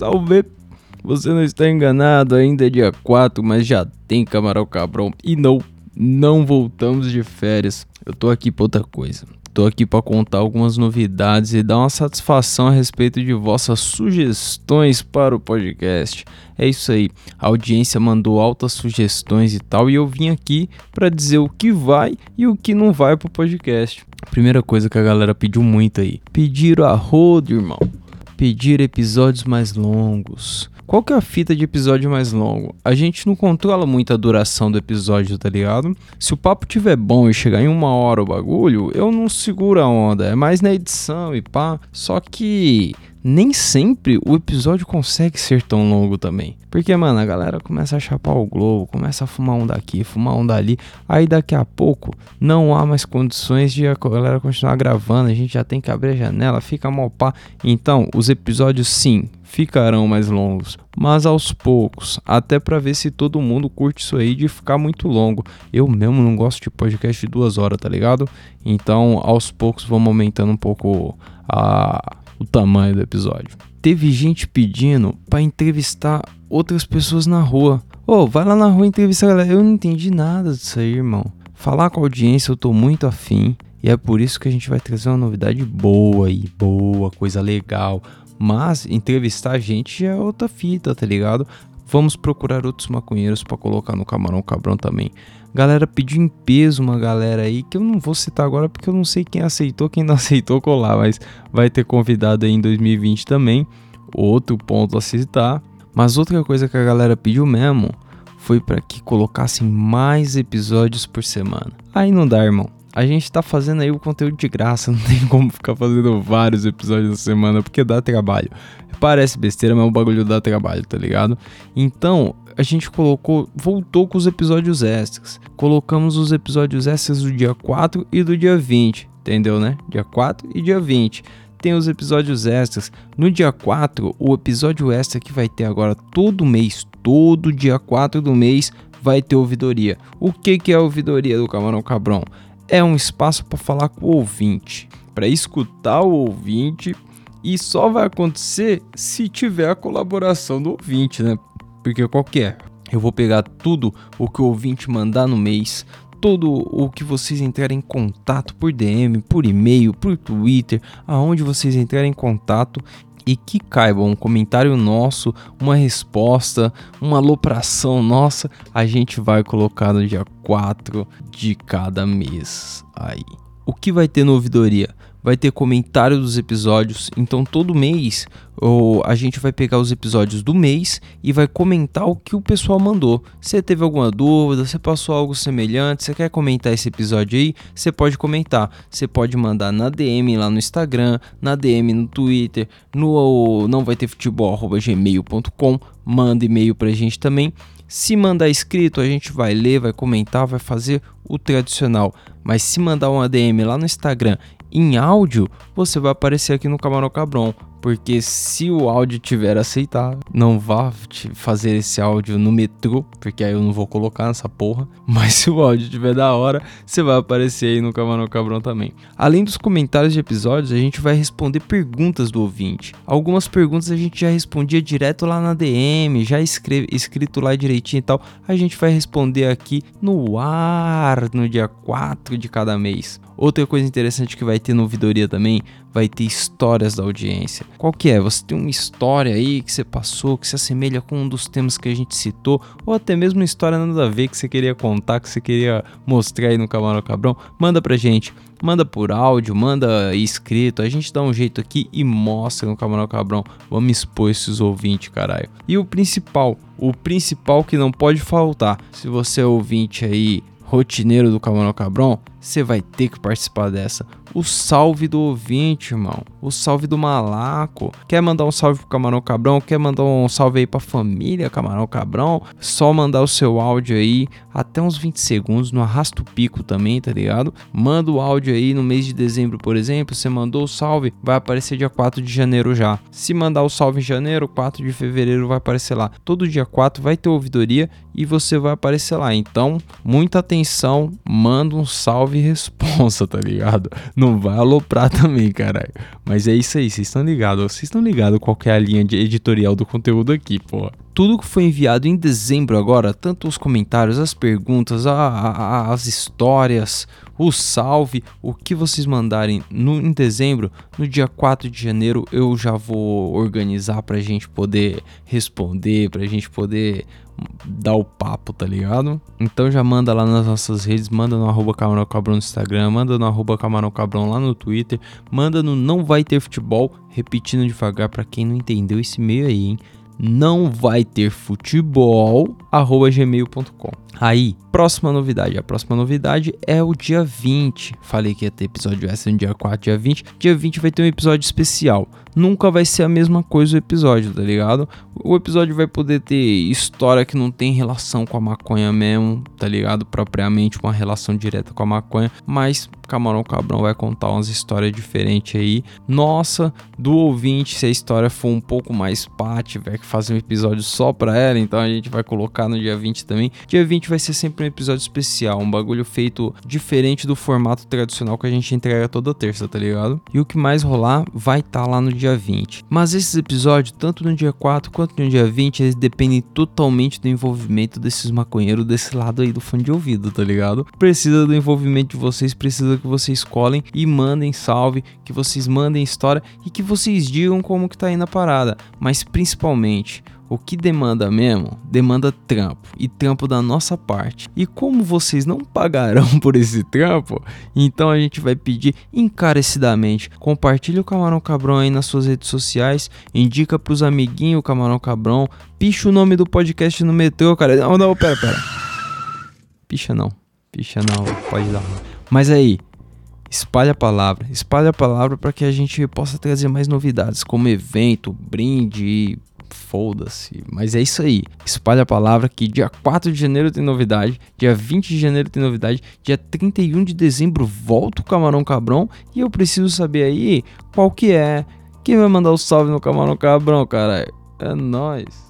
salve! Você não está enganado, ainda é dia 4, mas já tem Camarão Cabrão. E não, não voltamos de férias. Eu tô aqui pra outra coisa. Tô aqui para contar algumas novidades e dar uma satisfação a respeito de vossas sugestões para o podcast. É isso aí, a audiência mandou altas sugestões e tal, e eu vim aqui para dizer o que vai e o que não vai pro podcast. Primeira coisa que a galera pediu muito aí: pediram a rodo, irmão. Pedir episódios mais longos. Qual que é a fita de episódio mais longo? A gente não controla muito a duração do episódio, tá ligado? Se o papo tiver bom e chegar em uma hora o bagulho, eu não seguro a onda. É mais na edição e pá. Só que nem sempre o episódio consegue ser tão longo também. Porque, mano, a galera começa a chapar o globo, começa a fumar um daqui, fumar um dali. Aí daqui a pouco não há mais condições de a galera continuar gravando. A gente já tem que abrir a janela, fica mal pá. Então, os episódios sim ficarão mais longos, mas aos poucos, até para ver se todo mundo curte isso aí de ficar muito longo. Eu mesmo não gosto de podcast de duas horas, tá ligado? Então, aos poucos vamos aumentando um pouco a, o tamanho do episódio. Teve gente pedindo para entrevistar outras pessoas na rua. Ô, oh, vai lá na rua entrevistar galera. Eu não entendi nada disso aí, irmão. Falar com a audiência eu tô muito afim. E é por isso que a gente vai trazer uma novidade boa aí, boa, coisa legal, mas entrevistar a gente é outra fita, tá ligado? Vamos procurar outros maconheiros para colocar no Camarão Cabrão também. Galera pediu em peso uma galera aí que eu não vou citar agora porque eu não sei quem aceitou, quem não aceitou colar, mas vai ter convidado aí em 2020 também. Outro ponto a citar. Mas outra coisa que a galera pediu mesmo foi para que colocassem mais episódios por semana. Aí não dá, irmão a gente tá fazendo aí o conteúdo de graça, não tem como ficar fazendo vários episódios na semana, porque dá trabalho. Parece besteira, mas o bagulho dá trabalho, tá ligado? Então, a gente colocou, voltou com os episódios extras. Colocamos os episódios extras do dia 4 e do dia 20, entendeu, né? Dia 4 e dia 20. Tem os episódios extras. No dia 4, o episódio extra que vai ter agora todo mês, todo dia 4 do mês, vai ter ouvidoria. O que, que é a ouvidoria do Camarão Cabrão? é um espaço para falar com o ouvinte, para escutar o ouvinte e só vai acontecer se tiver a colaboração do ouvinte, né? Porque qualquer, é? eu vou pegar tudo o que o ouvinte mandar no mês, todo o que vocês entrarem em contato por DM, por e-mail, por Twitter, aonde vocês entrarem em contato e que caiba um comentário nosso, uma resposta, uma alopração nossa, a gente vai colocar no dia 4 de cada mês aí. O que vai ter no ouvidoria? Vai ter comentário dos episódios. Então todo mês ou a gente vai pegar os episódios do mês e vai comentar o que o pessoal mandou. Se teve alguma dúvida, se passou algo semelhante, você quer comentar esse episódio aí, você pode comentar. Você pode mandar na DM lá no Instagram, na DM no Twitter, no não vai ter futebol@gmail.com, manda e-mail pra gente também. Se mandar escrito, a gente vai ler, vai comentar, vai fazer o tradicional. Mas se mandar uma DM lá no Instagram em áudio, você vai aparecer aqui no Camarão Cabron. Porque se o áudio tiver aceitável, não vá fazer esse áudio no metrô, porque aí eu não vou colocar nessa porra. Mas se o áudio tiver da hora, você vai aparecer aí no Camarão Cabrão também. Além dos comentários de episódios, a gente vai responder perguntas do ouvinte. Algumas perguntas a gente já respondia direto lá na DM, já escreve, escrito lá direitinho e tal. A gente vai responder aqui no ar no dia 4 de cada mês. Outra coisa interessante que vai ter no Ouvidoria também, vai ter histórias da audiência. Qual que é? Você tem uma história aí que você passou, que se assemelha com um dos temas que a gente citou, ou até mesmo uma história nada a ver que você queria contar, que você queria mostrar aí no Camarão Cabrão, manda pra gente. Manda por áudio, manda escrito, a gente dá um jeito aqui e mostra no Camarão Cabrão. Vamos expor esses ouvintes, caralho. E o principal, o principal que não pode faltar, se você é ouvinte aí rotineiro do Camarão Cabrão, você vai ter que participar dessa. O salve do ouvinte, irmão. O salve do malaco. Quer mandar um salve pro Camarão Cabrão? Quer mandar um salve aí pra família Camarão Cabrão? Só mandar o seu áudio aí, até uns 20 segundos, no arrasto pico também, tá ligado? Manda o áudio aí no mês de dezembro, por exemplo. Você mandou o salve, vai aparecer dia 4 de janeiro já. Se mandar o salve em janeiro, 4 de fevereiro vai aparecer lá. Todo dia 4 vai ter ouvidoria e você vai aparecer lá. Então, muita atenção, manda um salve salve responsa, tá ligado? Não vai aloprar também, caralho. Mas é isso aí, vocês estão ligados. Vocês estão ligados qual é a linha de editorial do conteúdo aqui, pô. Tudo que foi enviado em dezembro agora, tanto os comentários, as perguntas, a, a, as histórias, o salve, o que vocês mandarem no, em dezembro, no dia 4 de janeiro eu já vou organizar pra gente poder responder, pra gente poder dar o papo, tá ligado? Então já manda lá nas nossas redes, manda no arroba Camarão Cabrão no Instagram, manda no arroba Camarão Cabrão lá no Twitter, manda no Não Vai Ter Futebol, repetindo devagar para quem não entendeu esse meio aí, hein? Não vai ter futebol, arroba gmail.com. Aí, próxima novidade. A próxima novidade é o dia 20. Falei que ia ter episódio extra no dia 4, dia 20. Dia 20 vai ter um episódio especial. Nunca vai ser a mesma coisa o episódio, tá ligado? O episódio vai poder ter história que não tem relação com a maconha mesmo, tá ligado? Propriamente uma relação direta com a maconha, mas Camarão Cabrão vai contar umas histórias diferentes aí. Nossa, do ouvinte, se a história for um pouco mais pá, tiver que fazer um episódio só pra ela, então a gente vai colocar no dia 20 também. Dia 20 vai ser sempre um episódio especial, um bagulho feito diferente do formato tradicional que a gente entrega toda terça, tá ligado? E o que mais rolar vai estar tá lá no dia 20. Mas esses episódios, tanto no dia 4 quanto no dia 20, eles dependem totalmente do envolvimento desses maconheiros desse lado aí do fone de ouvido, tá ligado? Precisa do envolvimento de vocês, precisa que vocês colhem e mandem salve, que vocês mandem história e que vocês digam como que tá indo a parada. Mas principalmente, o que demanda mesmo? Demanda trampo e trampo da nossa parte. E como vocês não pagarão por esse trampo, então a gente vai pedir encarecidamente: compartilhe o Camarão Cabrão aí nas suas redes sociais, indica pros amiguinhos o Camarão Cabrão, picha o nome do podcast no metrô, cara. Não, não, pera, pera. Picha não, picha não, pode dar. Mas aí, espalhe a palavra, espalhe a palavra para que a gente possa trazer mais novidades, como evento, brinde, foda-se. Mas é isso aí. Espalha a palavra que dia 4 de janeiro tem novidade, dia 20 de janeiro tem novidade, dia 31 de dezembro volta o Camarão Cabrão e eu preciso saber aí qual que é. Quem vai mandar o salve no Camarão Cabrão, cara? É nós.